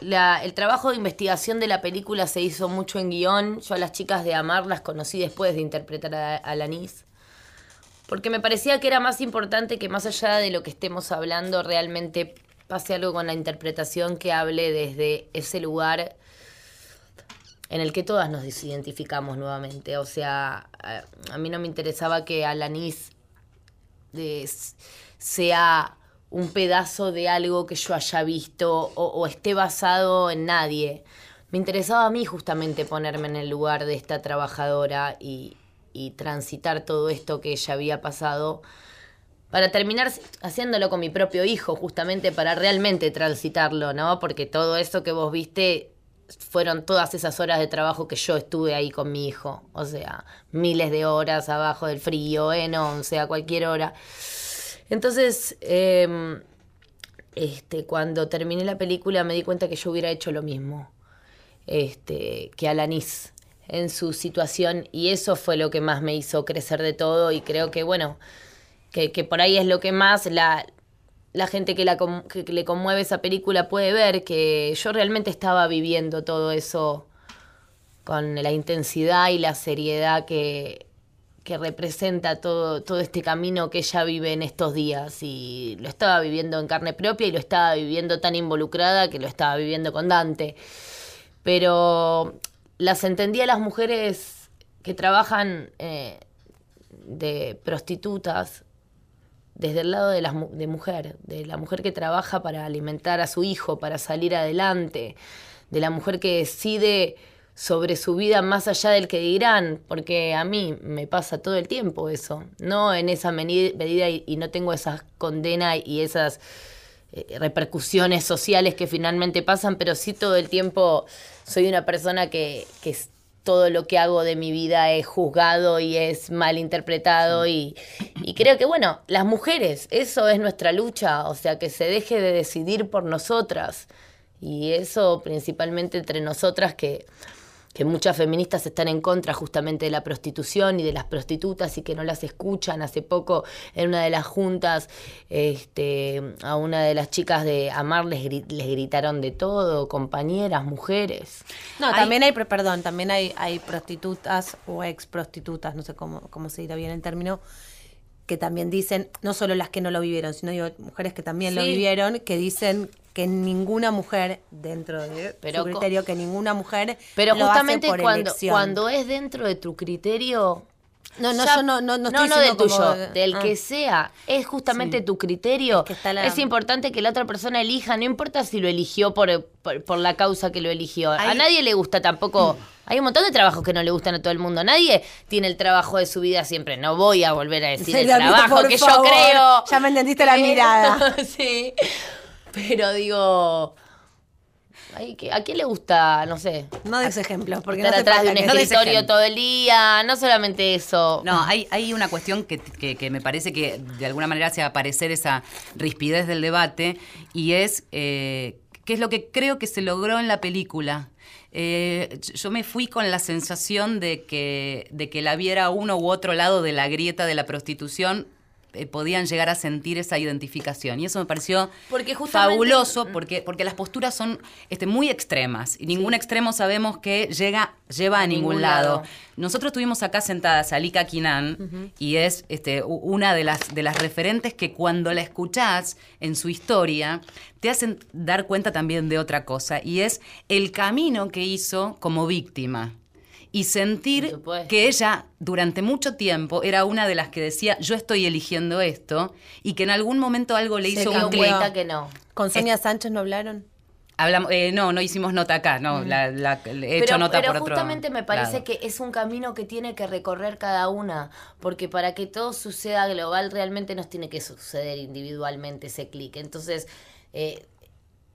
la- el trabajo de investigación de la película se hizo mucho en guion. Yo a las chicas de Amar las conocí después de interpretar a, a. Porque me parecía que era más importante que más allá de lo que estemos hablando, realmente pase algo con la interpretación que hable desde ese lugar en el que todas nos identificamos nuevamente. O sea, a, mí no me interesaba que Alanis s- sea un pedazo de algo que yo haya visto o, esté basado en nadie. Me interesaba a mí justamente ponerme en el lugar de esta trabajadora y, y transitar todo esto que ella había pasado para terminar haciéndolo con mi propio hijo, justamente para realmente transitarlo, ¿no? Porque todo eso que vos viste fueron todas esas horas de trabajo que yo estuve ahí con mi hijo. O sea, miles de horas abajo del frío, en once, a cualquier hora. Entonces, eh, este, cuando terminé la película me di cuenta que yo hubiera hecho lo mismo este, que Alanis en su situación y eso fue lo que más me hizo crecer de todo y creo que bueno, que, que por ahí es lo que más la, la gente que, la, que le conmueve esa película puede ver, que yo realmente estaba viviendo todo eso con la intensidad y la seriedad que, que representa todo, todo este camino que ella vive en estos días. Y lo estaba viviendo en carne propia y lo estaba viviendo tan involucrada que lo estaba viviendo con Dante. Pero las entendí a las mujeres que trabajan eh, de prostitutas desde el lado de la mu- de mujer, de la mujer que trabaja para alimentar a su hijo, para salir adelante, de la mujer que decide sobre su vida más allá del que dirán, porque a mí me pasa todo el tiempo eso, no en esa medida y, y no tengo esas condenas y esas eh, repercusiones sociales que finalmente pasan, pero sí todo el tiempo soy una persona que, que todo lo que hago de mi vida es juzgado y es mal interpretado y, y creo que bueno, las mujeres, eso es nuestra lucha, o sea, que se deje de decidir por nosotras y eso principalmente entre nosotras que que muchas feministas están en contra justamente de la prostitución y de las prostitutas y que no las escuchan. Hace poco en una de las juntas este, a una de las chicas de Amar les, les gritaron de todo, compañeras, mujeres. No, Hay- también hay, perdón, también hay, hay prostitutas o ex prostitutas, no sé cómo, cómo se dirá bien el término, que también dicen, no solo las que no lo vivieron, sino digo, mujeres que también lo vivieron, que dicen que ninguna mujer, dentro de Pero su criterio, que ninguna mujer Pero lo hace justamente por cuando, elección. cuando es dentro de tu criterio... No, no, ya- yo no, no, no, no, estoy no diciendo como- tuyo, del Ah. que sea. Es justamente tu criterio. Es que está la- Es importante que la otra persona elija, no importa si lo eligió por, por, por la causa que lo eligió. A nadie le gusta tampoco. Hay un montón de trabajos que no le gustan a todo el mundo. Nadie tiene el trabajo de su vida siempre. No voy a volver a decir el trabajo que favor. yo creo. Ya me entendiste la mirada. sí. Pero digo. ay, ¿A quién le gusta, no sé, No des ejemplos, porque estar no atrás de un escritorio todo el día? No solamente eso. No, hay, hay una cuestión que, que- que me parece que de alguna manera hace aparecer esa rispidez del debate y es eh, qué es lo que creo que se logró en la película. Eh, yo me fui con la sensación de que, de que la viera uno u otro lado de la grieta de la prostitución eh, podían llegar a sentir esa identificación. Y eso me pareció Porque justamente- fabuloso, porque, porque las posturas son este, muy extremas. Y ningún extremo sabemos que llega, lleva a, ningún, ningún lado. lado. Nosotros tuvimos acá sentadas a Lika Kinan, y es este, una de las, de las referentes que cuando la escuchás en su historia, te hacen dar cuenta también de otra cosa, y es el camino que hizo como víctima. Y sentir que ella durante mucho tiempo era una de las que decía yo estoy eligiendo esto y que en algún momento algo le Se hizo un clic. cuenta que no. ¿Con Sonia Sánchez no hablaron? Hablamos, eh, no, no hicimos nota acá, no, la, la- he hecho pero, nota pero por otro justamente me parece lado. que es un camino que tiene que recorrer cada una, porque para que todo suceda global realmente nos tiene que suceder individualmente ese clic. Entonces, eh,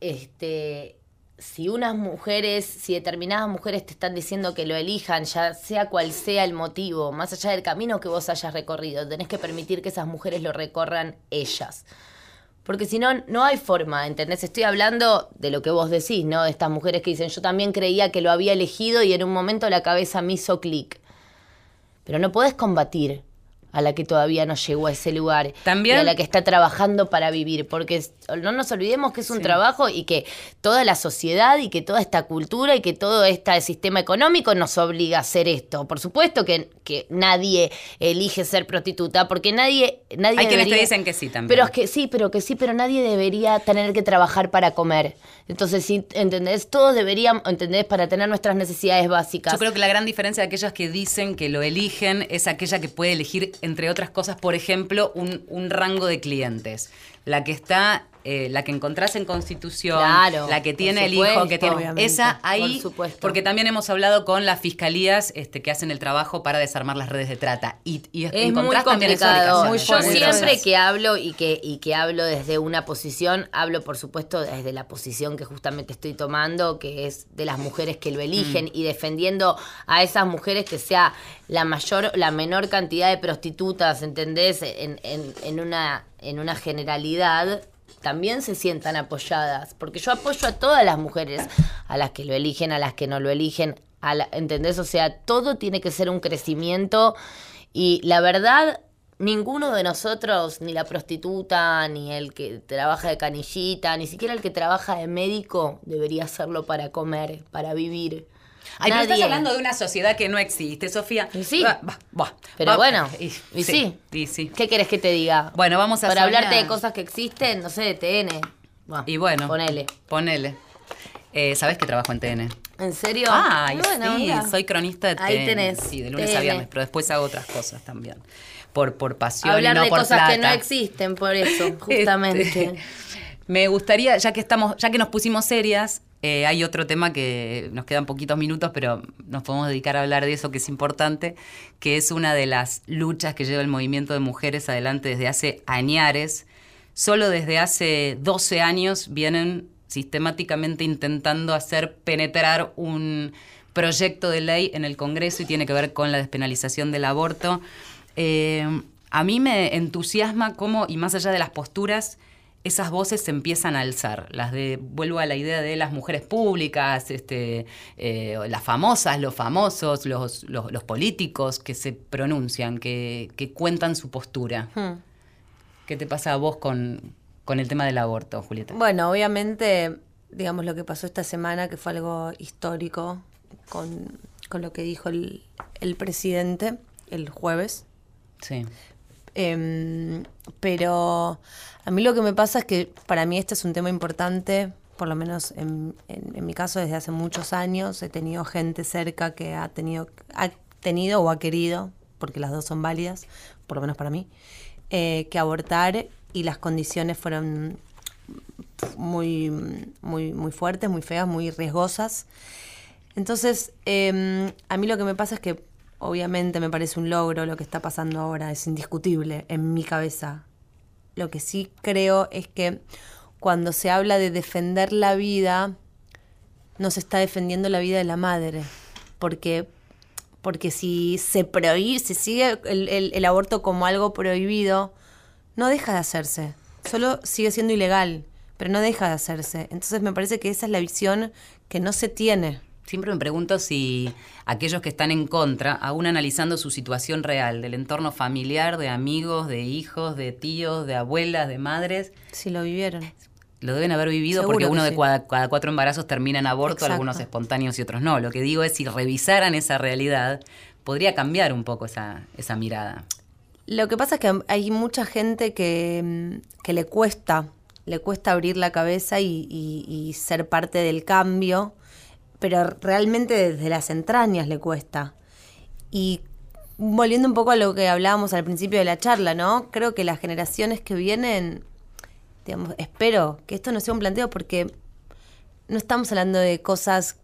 este, si unas mujeres, si determinadas mujeres te están diciendo que lo elijan, ya sea cual sea el motivo, más allá del camino que vos hayas recorrido, tenés que permitir que esas mujeres lo recorran ellas. Porque si no, no hay forma, ¿entendés? Estoy hablando de lo que vos decís, ¿no? De estas mujeres que dicen, yo también creía que lo había elegido y en un momento la cabeza me hizo clic. Pero no podés combatir a la que todavía no llegó a ese lugar También- y a la que está trabajando para vivir, porque no nos olvidemos que es un trabajo y que toda la sociedad y que toda esta cultura y que todo este sistema económico nos obliga a hacer esto. Por supuesto que, que nadie elige ser prostituta, porque nadie, nadie Hay quienes te dicen que sí también. Pero es que sí, pero que sí, pero nadie debería tener que trabajar para comer. Entonces, sí, ¿entendés? Todos deberíamos, ¿entendés? Para tener nuestras necesidades básicas. Yo creo que la gran diferencia de aquellas que dicen que lo eligen es aquella que puede elegir, entre otras cosas, por ejemplo, un, un rango de clientes. La que está, eh, la que encontrás en Constitución, Claro, la que tiene el hijo, que tiene. Esa ahí, Por porque también hemos hablado con las fiscalías este, que hacen el trabajo para desarmar las redes de trata. Y, y Es muy también complicado. Yo Muy siempre que hablo y que, y que hablo desde una posición, hablo por supuesto desde la posición que justamente estoy tomando, que es de las mujeres que lo eligen Mm. y defendiendo a esas mujeres que sea la mayor, la menor cantidad de prostitutas, ¿entendés? En, en, en una, en una generalidad también se sientan apoyadas, porque yo apoyo a todas las mujeres, a las que lo eligen, a las que no lo eligen, a la- ¿entendés? O sea, todo tiene que ser un crecimiento y la verdad, ninguno de nosotros, ni la prostituta, ni el que trabaja de canillita, ni siquiera el que trabaja de médico, debería hacerlo para comer, para vivir. Ay, pero estás hablando de una sociedad que no existe, Sofía. Y sí. Pero bueno, y, y sí. y sí. ¿Qué querés que te diga? Bueno, vamos a Para Sonia- hablarte de cosas que existen, no sé, de TN. Y bueno. Ponele. Ponele. Eh, ¿Sabés que trabajo en TN? ¿En serio? Ay, Bueno, sí, mira. soy cronista de TN. Ahí tenés, Sí, de lunes a viernes, pero después hago otras cosas también. Por, por pasión Hablar y no de por cosas que no existen, por eso, justamente. Este, me gustaría, ya que estamos, ya que nos pusimos serias, eh, hay otro tema que nos quedan poquitos minutos, pero nos podemos dedicar a hablar de eso que es importante, que es una de las luchas que lleva el movimiento de mujeres adelante desde hace añares. Solo desde hace 12 años vienen sistemáticamente intentando hacer penetrar un proyecto de ley en el Congreso y tiene que ver con la despenalización del aborto. Eh, a mí me entusiasma cómo, y más allá de las posturas, esas voces se empiezan a alzar. Las de, vuelvo a la idea de las mujeres públicas, este, eh, las famosas, los famosos, los, los- los políticos que se pronuncian, que, que cuentan su postura. Hmm. ¿Qué te pasa a vos con, con el tema del aborto, Julieta? Bueno, obviamente, digamos, lo que pasó esta semana, que fue algo histórico con, con lo que dijo el, el presidente el jueves. Sí. Em, pero a mí lo que me pasa es que para mí este es un tema importante, por lo menos en, mi caso desde hace muchos años. He tenido gente cerca que ha tenido, ha tenido o ha querido, porque las dos son válidas, por lo menos para mí, eh, que abortar y las condiciones fueron muy, muy, muy fuertes, muy feas, muy riesgosas. Entonces, eh, a mí lo que me pasa es que obviamente me parece un logro lo que está pasando ahora, es indiscutible en mi cabeza. Lo que sí creo es que cuando se habla de defender la vida, no se está defendiendo la vida de la madre, porque, porque si se prohíbe, si sigue el, aborto como algo prohibido, no deja de hacerse, solo sigue siendo ilegal, pero no deja de hacerse. Entonces me parece que esa es la visión que no se tiene. Siempre me pregunto si aquellos que están en contra, aún analizando su situación real, del entorno familiar, de amigos, de hijos, de tíos, de abuelas, de madres, Si lo vivieron. lo deben haber vivido Seguro porque que uno de sí. cada, cada cuatro embarazos termina en aborto, Exacto. algunos espontáneos y otros no. Lo que digo es, si revisaran esa realidad, podría cambiar un poco esa, esa mirada. Lo que pasa es que hay mucha gente que, mm, que le cuesta, le cuesta abrir la cabeza y, y- y ser parte del cambio, pero realmente desde las entrañas le cuesta. Y volviendo un poco a lo que hablábamos al principio de la charla, ¿no? Creo que las generaciones que vienen, digamos, espero que esto no sea un planteo porque no estamos hablando de cosas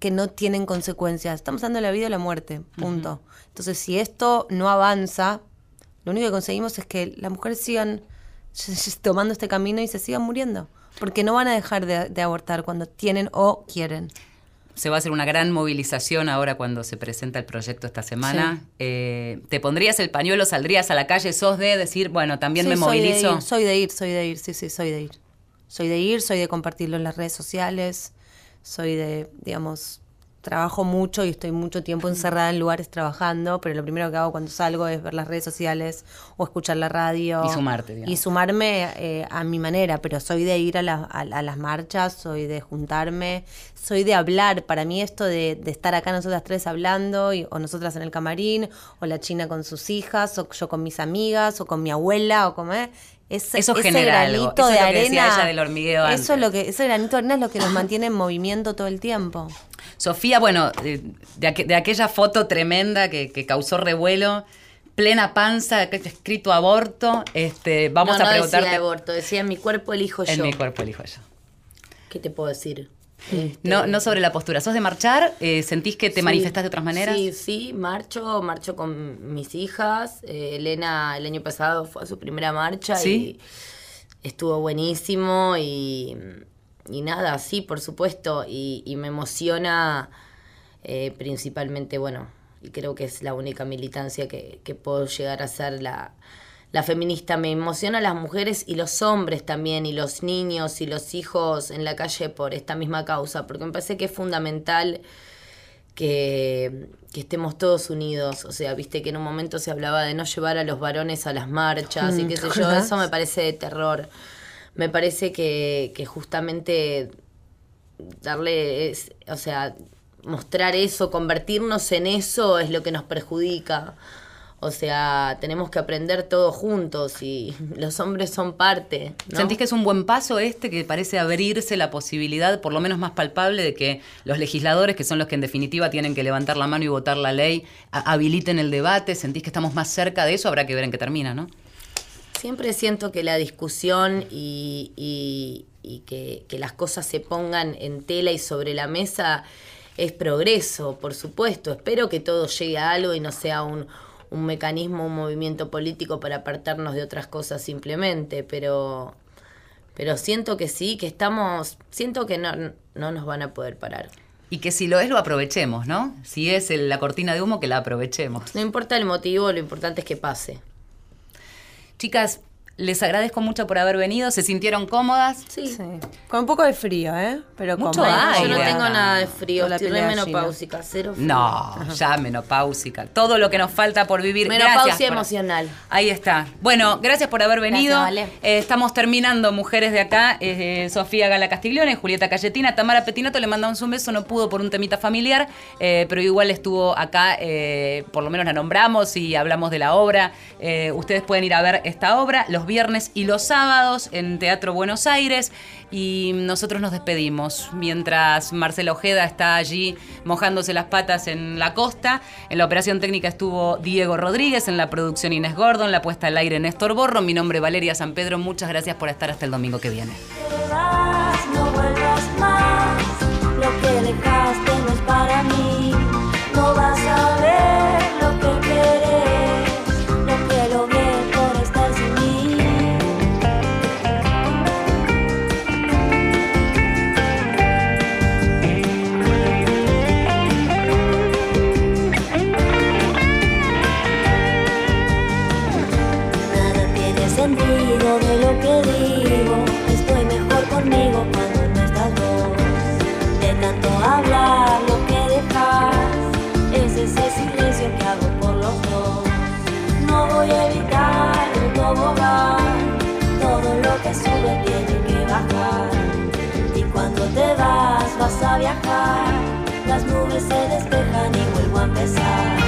que no tienen consecuencias. Estamos hablando de la vida o la muerte, punto. Entonces, si esto no avanza, lo único que conseguimos es que las mujeres sigan tomando este camino y se sigan muriendo. Porque no van a dejar de, de abortar cuando tienen o quieren. Se va a hacer una gran movilización ahora cuando se presenta el proyecto esta semana. Eh, ¿Te pondrías el pañuelo, saldrías a la calle, sos de decir, bueno, también Sí, me soy de movilizo? ir, Soy de ir, soy de ir, sí, sí, soy de ir. Soy de ir, soy de compartirlo en las redes sociales, soy de, digamos, trabajo mucho y estoy mucho tiempo encerrada en lugares trabajando, pero lo primero que hago cuando salgo es ver las redes sociales o escuchar la radio. Y sumarte, digamos. Y sumarme eh, a mi manera, pero soy de ir a, la- a- a las marchas, soy de juntarme, soy de hablar. Para mí esto de, de estar acá nosotras tres hablando, y- o nosotras en el camarín, o la china con sus hijas, o yo con mis amigas, o con mi abuela, o con... eh, ese, Eso ese genera algo. granito Eso es de lo que decía arena. ella del hormigueo Eso antes. es lo que, ese granito de arena es lo que nos mantiene en movimiento todo el tiempo. Sofía, bueno, de, de aqu- de aquella foto tremenda que, que causó revuelo, plena panza, escrito aborto, este, vamos no, a no preguntarte. decía aborto, decía mi cuerpo elijo en yo. mi cuerpo elijo yo. ¿Qué te puedo decir? No, no sobre la postura. ¿Sos de marchar? Eh, ¿Sentís que te Sí. manifestás de otras maneras? Sí, sí, marcho, marcho con mis hijas. Eh, Elena el año pasado fue a su primera marcha ¿Sí? y estuvo buenísimo y, y nada, sí, por supuesto. Y, y me emociona eh, principalmente, bueno, y creo que es la única militancia que, que puedo llegar a ser la, la feminista. Me emociona a las mujeres y los hombres también, y los niños y los hijos en la calle por esta misma causa, porque me parece que es fundamental que, que estemos todos unidos. O sea, viste que en un momento se hablaba de no llevar a los varones a las marchas y Mm, qué sé ¿te yo, eso me parece de terror. Me parece que, que justamente darle, o sea, mostrar eso, convertirnos en eso es lo que nos perjudica. O sea, tenemos que aprender todos juntos y los hombres son parte. ¿Sentís que es un buen paso este que parece abrirse la posibilidad, por lo menos más palpable, de que los legisladores, que son los que en definitiva tienen que levantar la mano y votar la ley, habiliten el debate? ¿Sentís que estamos más cerca de eso? Habrá que ver en qué termina, ¿no? Siempre siento que la discusión y, y- y que, que las cosas se pongan en tela y sobre la mesa es progreso, por supuesto. Espero que todo llegue a algo y no sea un, un mecanismo, un movimiento político para apartarnos de otras cosas simplemente, pero, pero siento que sí, que estamos, siento que no, no nos van a poder parar. Y que si lo es, lo aprovechemos, ¿no? Si es el- la cortina de humo, que la aprovechemos. No importa el motivo, lo importante es que pase. Chicas, les agradezco mucho por haber venido. ¿Se sintieron cómodas? Sí. Sí. Con un poco de frío, ¿eh? Pero Mucho con aire. Yo no tengo nada de frío, Con la estoy menopáusica, cero frío. No, ya menopáusica. Todo lo que nos falta por vivir. Menopausia Gracias por- emocional. Ahí está. Bueno, gracias por haber venido. Gracias, Vale. Eh, estamos terminando, mujeres de acá. eh, Sofía Gala Castiglione, Julieta Cayetina, Tamara Petinato, le mandamos un beso, no pudo por un temita familiar, eh, pero igual estuvo acá, eh, por lo menos la nombramos y hablamos de la obra. Eh, ustedes pueden ir a ver esta obra los viernes y los sábados en Teatro Buenos Aires y nosotros nos despedimos mientras Marcela Ojeda está allí mojándose las patas en la costa. En la operación técnica estuvo Diego Rodríguez, en la producción Inés Gordon, la puesta al aire Néstor Borro. Mi nombre es Valeria San Pedro. Muchas gracias por estar hasta el domingo que viene. a viajar, las nubes se despejan y vuelvo a empezar.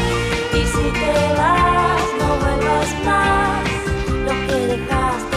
Y si te vas, no vuelvas más, lo que dejaste.